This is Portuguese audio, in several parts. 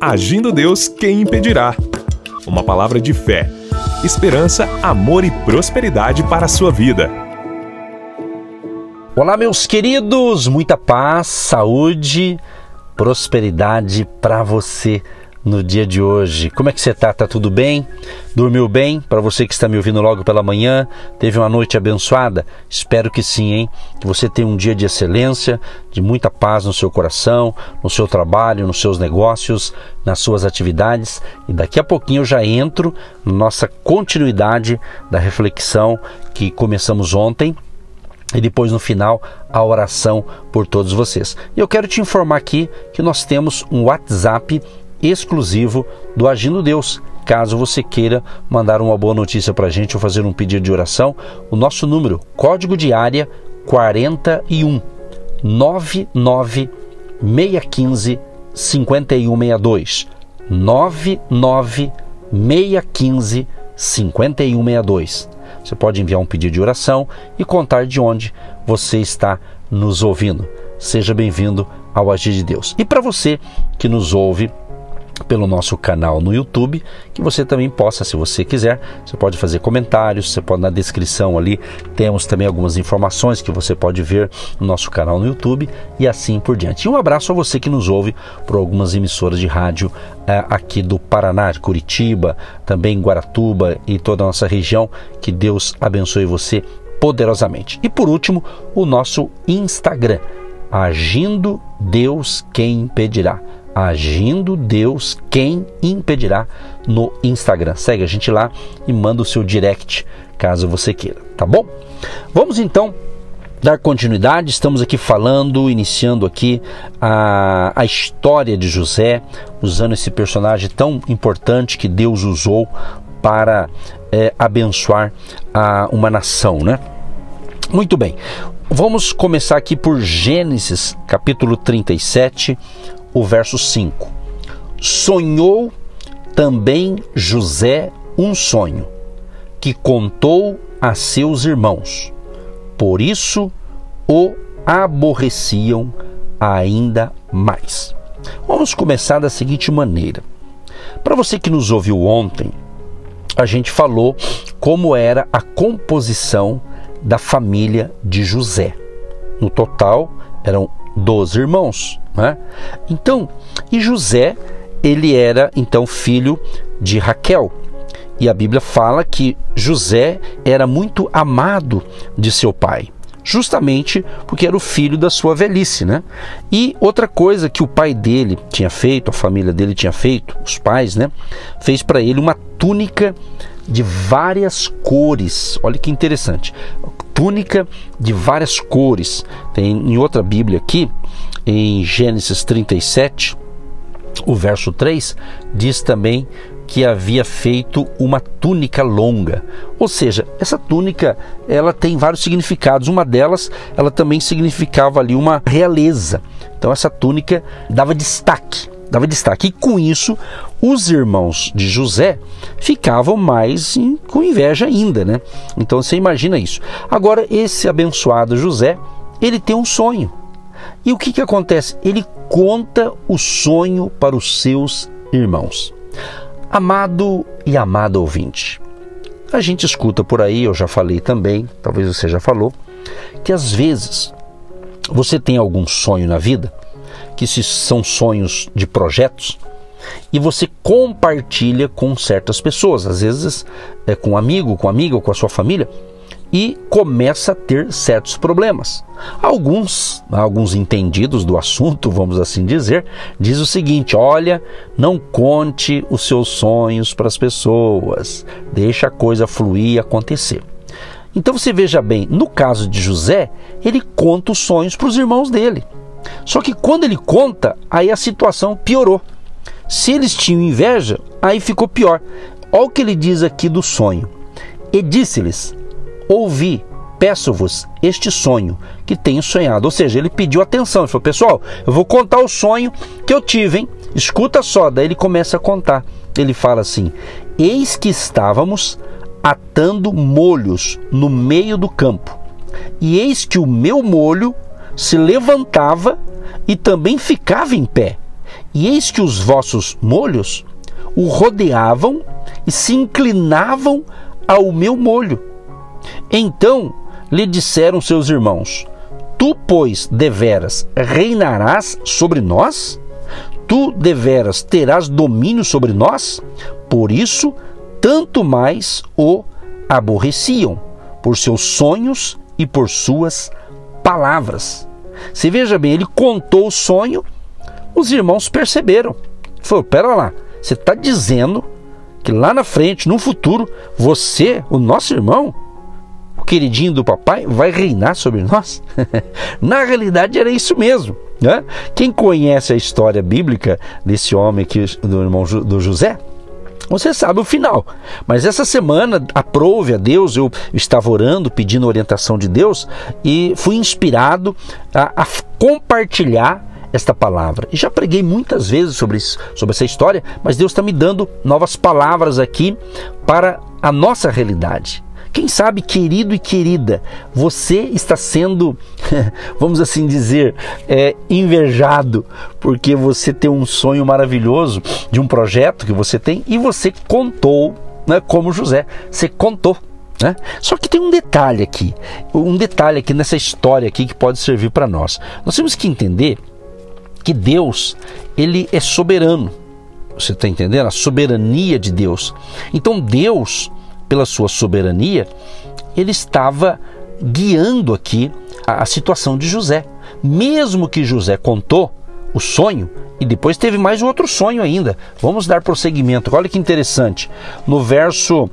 Agindo Deus, quem impedirá? Uma palavra de fé, esperança, amor e prosperidade para a sua vida. Olá, meus queridos, muita paz, saúde, prosperidade para você no dia de hoje. Como é que você tá? Tá tudo bem? Dormiu bem? Para você que está me ouvindo logo pela manhã, teve uma noite abençoada? Espero que sim, hein? Que você tenha um dia de excelência, de muita paz no seu coração, no seu trabalho, nos seus negócios, nas suas atividades. E daqui a pouquinho eu já entro na nossa continuidade da reflexão que começamos ontem e depois no final a oração por todos vocês. E eu quero te informar aqui que nós temos um WhatsApp exclusivo do Agindo Deus. Caso você queira mandar uma boa notícia para a gente ou fazer um pedido de oração, o nosso número, código de área 41 99 615 5162 99 615 5162. Você pode enviar um pedido de oração e contar de onde você está nos ouvindo. Seja bem-vindo ao Agir de Deus. E para você que nos ouve pelo nosso canal no YouTube, que você também possa, se você quiser, você pode fazer comentários, você pode na descrição ali, temos também algumas informações que você pode ver no nosso canal no YouTube e assim por diante. E um abraço a você que nos ouve por algumas emissoras de rádio é, aqui do Paraná, Curitiba, também Guaratuba e toda a nossa região. Que Deus abençoe você poderosamente. E por último, o nosso Instagram, Agindo Deus Quem Impedirá Agindo Deus, quem impedirá no Instagram. Segue a gente lá e manda o seu direct caso você queira, tá bom? Vamos então dar continuidade. Estamos aqui falando, iniciando aqui a, a história de José, usando esse personagem tão importante que Deus usou para é, abençoar a, uma nação, né? Muito bem. Vamos começar aqui por Gênesis, capítulo 37, o verso 5. Sonhou também José um sonho, que contou a seus irmãos. Por isso o aborreciam ainda mais. Vamos começar da seguinte maneira. Para você que nos ouviu ontem, a gente falou como era a composição da família de José. No total, eram 12 irmãos. Né? Então, e José, ele era então filho de Raquel. E a Bíblia fala que José era muito amado de seu pai, justamente porque era o filho da sua velhice, né? E outra coisa que o pai dele tinha feito, a família dele tinha feito, os pais, né? Fez para ele uma túnica de várias cores. Olha que interessante. Túnica de várias cores. Tem em outra Bíblia aqui, em Gênesis 37, o verso 3, diz também que havia feito uma túnica longa. Ou seja, essa túnica, ela tem vários significados. Uma delas, ela também significava ali uma realeza. Então essa túnica dava destaque, dava destaque. E com isso, os irmãos de José ficavam mais com inveja ainda, né? Então você imagina isso. Agora esse abençoado José, ele tem um sonho. E o que, que acontece? Ele conta o sonho para os seus irmãos. Amado e amada ouvinte, a gente escuta por aí, eu já falei também, talvez você já falou, que às vezes você tem algum sonho na vida, que se são sonhos de projetos, e você compartilha com certas pessoas, às vezes é com um amigo, com amiga com a sua família, e começa a ter certos problemas. Alguns, alguns entendidos do assunto, vamos assim dizer, diz o seguinte: olha, não conte os seus sonhos para as pessoas, deixa a coisa fluir e acontecer. Então você veja bem, no caso de José, ele conta os sonhos para os irmãos dele. Só que quando ele conta, aí a situação piorou. Se eles tinham inveja, aí ficou pior. Olha o que ele diz aqui do sonho. E disse-lhes: ouvi, peço-vos este sonho que tenho sonhado. Ou seja, ele pediu atenção. Ele falou: Pessoal, eu vou contar o sonho que eu tive, hein? Escuta só. Daí ele começa a contar. Ele fala assim: Eis que estávamos atando molhos no meio do campo, e eis que o meu molho se levantava e também ficava em pé, E eis que os vossos molhos o rodeavam e se inclinavam ao meu molho. Então lhe disseram seus irmãos: Tu, pois, deveras reinarás sobre nós? Tu deveras terás domínio sobre nós? Por isso, tanto mais o aborreciam, por seus sonhos e por suas palavras. Se veja bem, ele contou o sonho, os irmãos perceberam. Falou: pera lá, você está dizendo que lá na frente, no futuro, você, o nosso irmão, o queridinho do papai, vai reinar sobre nós? na realidade era isso mesmo. Né? Quem conhece a história bíblica desse homem aqui, do irmão do José, você sabe o final. Mas essa semana, aprove a Deus, eu estava orando, pedindo orientação de Deus e fui inspirado a, a compartilhar esta palavra. E já preguei muitas vezes sobre, isso, sobre essa história, mas Deus está me dando novas palavras aqui para a nossa realidade. Quem sabe, querido e querida, você está sendo, vamos assim dizer, é, invejado porque você tem um sonho maravilhoso de um projeto que você tem e você contou, né, como José, você contou. Né? Só que tem um detalhe aqui, um detalhe aqui nessa história aqui que pode servir para nós. Nós temos que entender que Deus ele é soberano. Você está entendendo? A soberania de Deus. Então Deus pela sua soberania, ele estava guiando aqui a, a situação de José. Mesmo que José contou o sonho e depois teve mais um outro sonho ainda. Vamos dar prosseguimento. Olha que interessante. No verso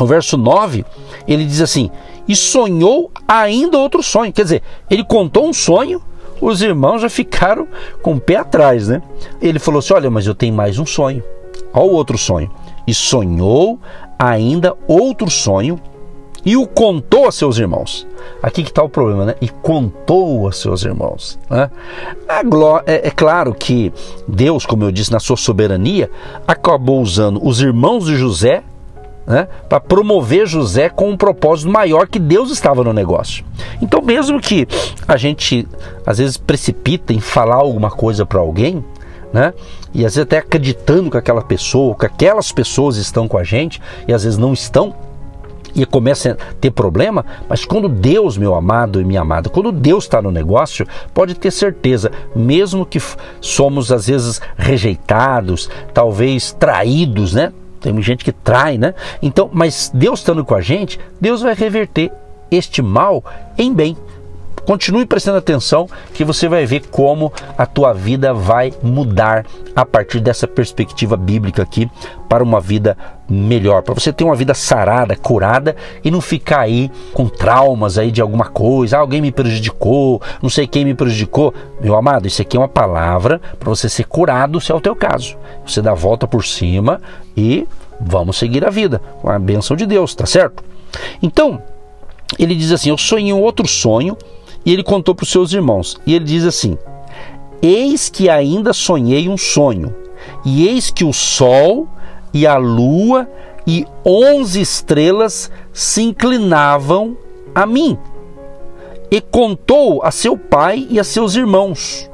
no verso 9, ele diz assim: "E sonhou ainda outro sonho". Quer dizer, ele contou um sonho, os irmãos já ficaram com o pé atrás, né? Ele falou assim: "Olha, mas eu tenho mais um sonho". Olha o outro sonho. E sonhou ainda outro sonho e o contou a seus irmãos. Aqui que está o problema, né? E contou a seus irmãos. Né? É, é, claro que Deus, como eu disse, na sua soberania, acabou usando os irmãos de José né, para promover José com um propósito maior que Deus estava no negócio. Então, mesmo que a gente às vezes precipita em falar alguma coisa para alguém, né? E às vezes até acreditando que aquela pessoa, que aquelas pessoas estão com a gente e às vezes não estão e começa a ter problema, mas quando Deus, meu amado e minha amada, quando Deus está no negócio, pode ter certeza, mesmo que somos às vezes rejeitados, talvez traídos, né? Tem gente que trai, né? Então, mas Deus estando com a gente, Deus vai reverter este mal em bem. Continue prestando atenção que você vai ver como a tua vida vai mudar a partir dessa perspectiva bíblica aqui para uma vida melhor, para você ter uma vida sarada, curada e não ficar aí com traumas aí de alguma coisa, ah, alguém me prejudicou, não sei quem me prejudicou. Meu amado, isso aqui é uma palavra para você ser curado se é o teu caso. Você dá a volta por cima e vamos seguir a vida com a bênção de Deus, tá certo? Então, ele diz assim: Eu sonhei um outro sonho e ele contou para os seus irmãos. E ele diz assim: Eis que ainda sonhei um sonho, e eis que o sol e a lua e onze estrelas se inclinavam a mim. E contou a seu pai e a seus irmãos.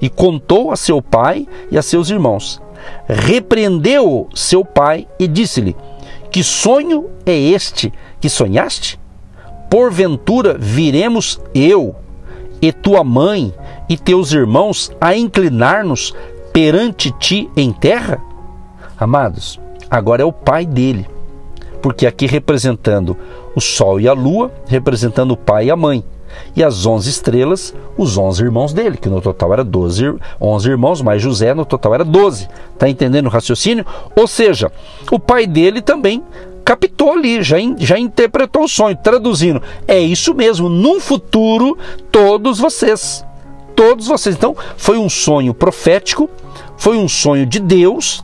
E contou a seu pai e a seus irmãos. Repreendeu seu pai e disse-lhe: Que sonho é este que sonhaste? Porventura viremos eu e tua mãe e teus irmãos a inclinar-nos perante ti em terra? Amados, agora é o pai dele, porque aqui representando o sol e a lua, representando o pai e a mãe, e as onze estrelas, os onze irmãos dele, que no total era 12, 11 irmãos, mais José, no total era 12. Está entendendo o raciocínio? Ou seja, o pai dele também captou ali, já, já interpretou o sonho, traduzindo. É isso mesmo, num futuro, todos vocês. Todos vocês. Então, foi um sonho profético, foi um sonho de Deus,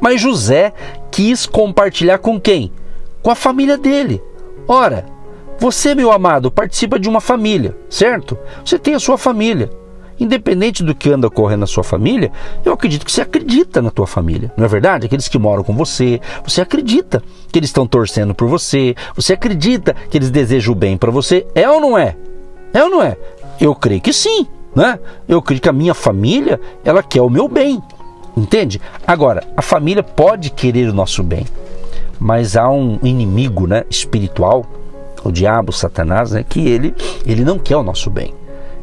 mas José quis compartilhar com quem? Com a família dele. Ora, você, meu amado, participa de uma família, certo? Você tem a sua família. Independente do que anda ocorrendo na sua família, eu acredito que você acredita na tua família, não é verdade? Aqueles que moram com você, você acredita que eles estão torcendo por você, você acredita que eles desejam o bem para você, é ou não é? É ou não é? Eu creio que sim. né? Eu acredito que a minha família, ela quer o meu bem. Entende? Agora, a família pode querer o nosso bem, mas há um inimigo, né, espiritual, o diabo, Satanás, né, que ele ele não quer o nosso bem.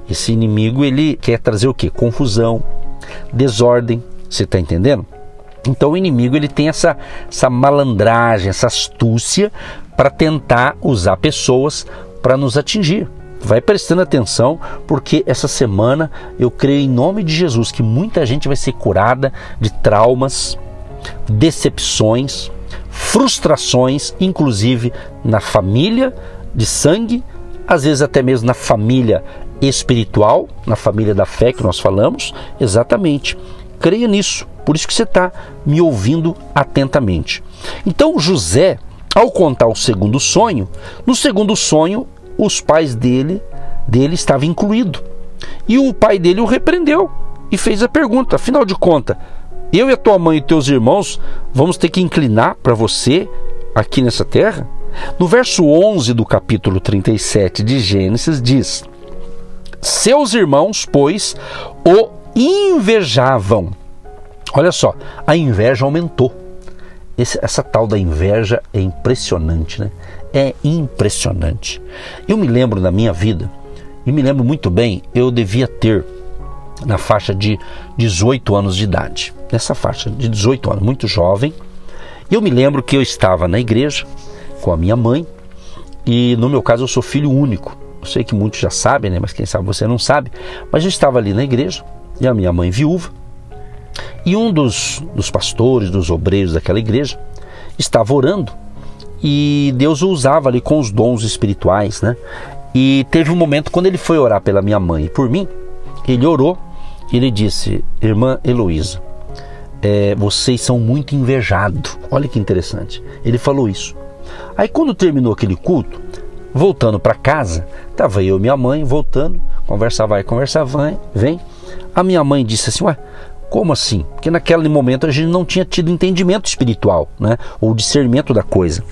Esse inimigo ele quer trazer o que? Confusão, desordem. Você está entendendo? Então o inimigo ele tem essa, essa malandragem, essa astúcia para tentar usar pessoas para nos atingir. Vai prestando atenção, porque essa semana eu creio em nome de Jesus que muita gente vai ser curada de traumas, decepções, frustrações, inclusive na família de sangue, às vezes até mesmo na família espiritual, na família da fé que nós falamos. Exatamente. Creia nisso. Por isso que você está me ouvindo atentamente. Então José, ao contar o segundo sonho, no segundo sonho os pais dele, dele estavam incluídos. E o pai dele o repreendeu e fez a pergunta: afinal de contas, eu e a tua mãe e teus irmãos vamos ter que inclinar para você aqui nessa terra? No verso 11 do capítulo 37 de Gênesis diz: Seus irmãos, pois, o invejavam. Olha só, a inveja aumentou. Esse, essa tal da inveja é impressionante, né? é impressionante. Eu me lembro na minha vida, e me lembro muito bem, eu devia ter na faixa de 18 anos de idade. Nessa faixa de 18 anos, muito jovem. Eu me lembro que eu estava na igreja com a minha mãe, e no meu caso eu sou filho único. Eu sei que muitos já sabem, né? mas quem sabe você não sabe. Mas eu estava ali na igreja, e a minha mãe viúva, e um dos, dos pastores, dos obreiros daquela igreja, estava orando e Deus o usava ali com os dons espirituais, né? E teve um momento quando ele foi orar pela minha mãe e por mim, ele orou e ele disse: Irmã Heloísa, é, vocês são muito invejados. Olha que interessante. Ele falou isso. Aí quando terminou aquele culto, voltando para casa, estava eu e minha mãe voltando, conversa vai, conversa vai, vem. A minha mãe disse assim: Ué, como assim? Porque naquele momento a gente não tinha tido entendimento espiritual, né? Ou discernimento da coisa.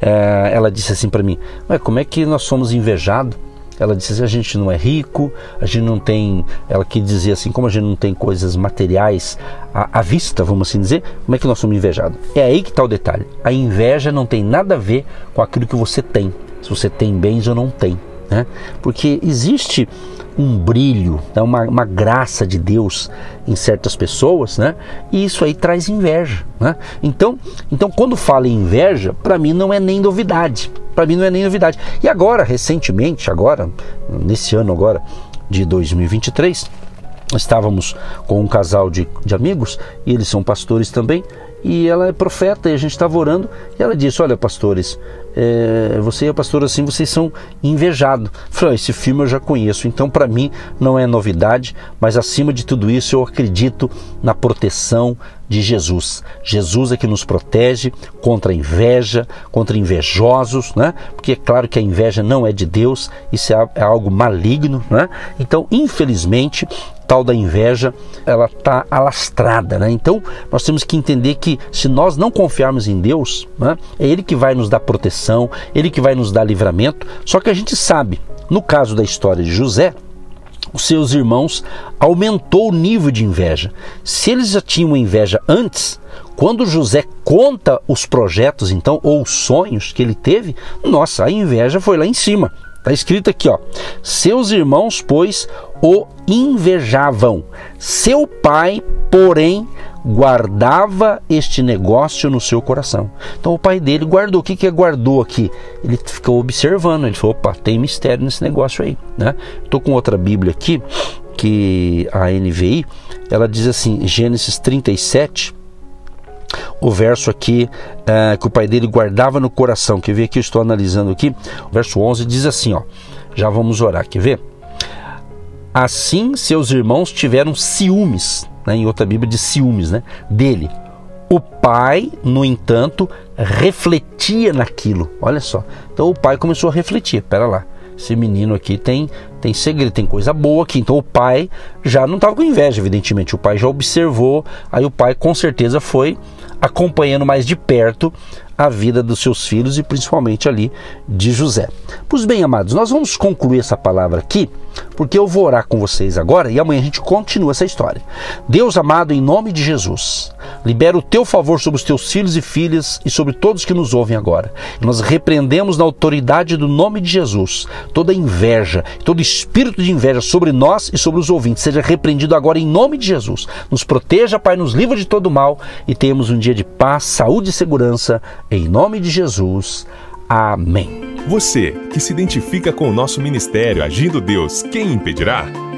É, ela disse assim para mim: Ué, como é que nós somos invejados? Ela disse assim: a gente não é rico, a gente não tem. Ela que dizia assim: como a gente não tem coisas materiais à, à vista, vamos assim dizer, como é que nós somos invejados? É aí que está o detalhe. A inveja não tem nada a ver com aquilo que você tem. Se você tem bens ou não tem. Né? Porque existe um brilho, né? uma, uma graça de Deus em certas pessoas, né? E isso aí traz inveja, né? Então, então quando fala em inveja, para mim não é nem novidade. Para mim não é nem novidade. E agora, recentemente, agora, nesse ano agora de 2023, estávamos com um casal de, de amigos e eles são pastores também e ela é profeta e a gente estava orando e ela disse: Olha, pastores, é, você e a pastora assim, vocês são invejados. Falei: Esse filme eu já conheço, então para mim não é novidade, mas acima de tudo isso eu acredito na proteção de Jesus. Jesus é que nos protege contra a inveja, contra invejosos, né? Porque é claro que a inveja não é de Deus, isso é, é algo maligno, né? Então, infelizmente, tal da inveja, ela está alastrada, né? Então, nós temos que entender que se nós não confiarmos em Deus, né, é Ele que vai nos dar proteção, Ele que vai nos dar livramento. Só que a gente sabe, no caso da história de José, os seus irmãos aumentou o nível de inveja. Se eles já tinham inveja antes, quando José conta os projetos, então, ou os sonhos que ele teve, nossa, a inveja foi lá em cima. Está escrito aqui, ó. Seus irmãos, pois, o invejavam. Seu pai, porém, guardava este negócio no seu coração. Então o pai dele guardou. O que que guardou aqui? Ele ficou observando. Ele falou: opa, tem mistério nesse negócio aí, né? Estou com outra Bíblia aqui que a NVI ela diz assim, Gênesis 37 o verso aqui uh, que o pai dele guardava no coração. Quer ver aqui? Eu estou analisando aqui. O verso 11 diz assim: ó, já vamos orar. Quer ver? Assim seus irmãos tiveram ciúmes, né? em outra Bíblia diz ciúmes, né? dele. O pai, no entanto, refletia naquilo. Olha só. Então o pai começou a refletir. Pera lá. Esse menino aqui tem tem segredo, tem coisa boa aqui. Então o pai já não estava com inveja, evidentemente. O pai já observou. Aí o pai com certeza foi acompanhando mais de perto a vida dos seus filhos e principalmente ali de José. Pois bem, amados, nós vamos concluir essa palavra aqui, porque eu vou orar com vocês agora e amanhã a gente continua essa história. Deus amado, em nome de Jesus, libera o teu favor sobre os teus filhos e filhas e sobre todos que nos ouvem agora. Nós repreendemos na autoridade do nome de Jesus toda inveja, todo espírito de inveja sobre nós e sobre os ouvintes. Seja repreendido agora em nome de Jesus. Nos proteja, Pai, nos livra de todo mal e tenhamos um dia de paz, saúde e segurança em nome de Jesus. Amém. Você que se identifica com o nosso ministério Agindo Deus, quem impedirá?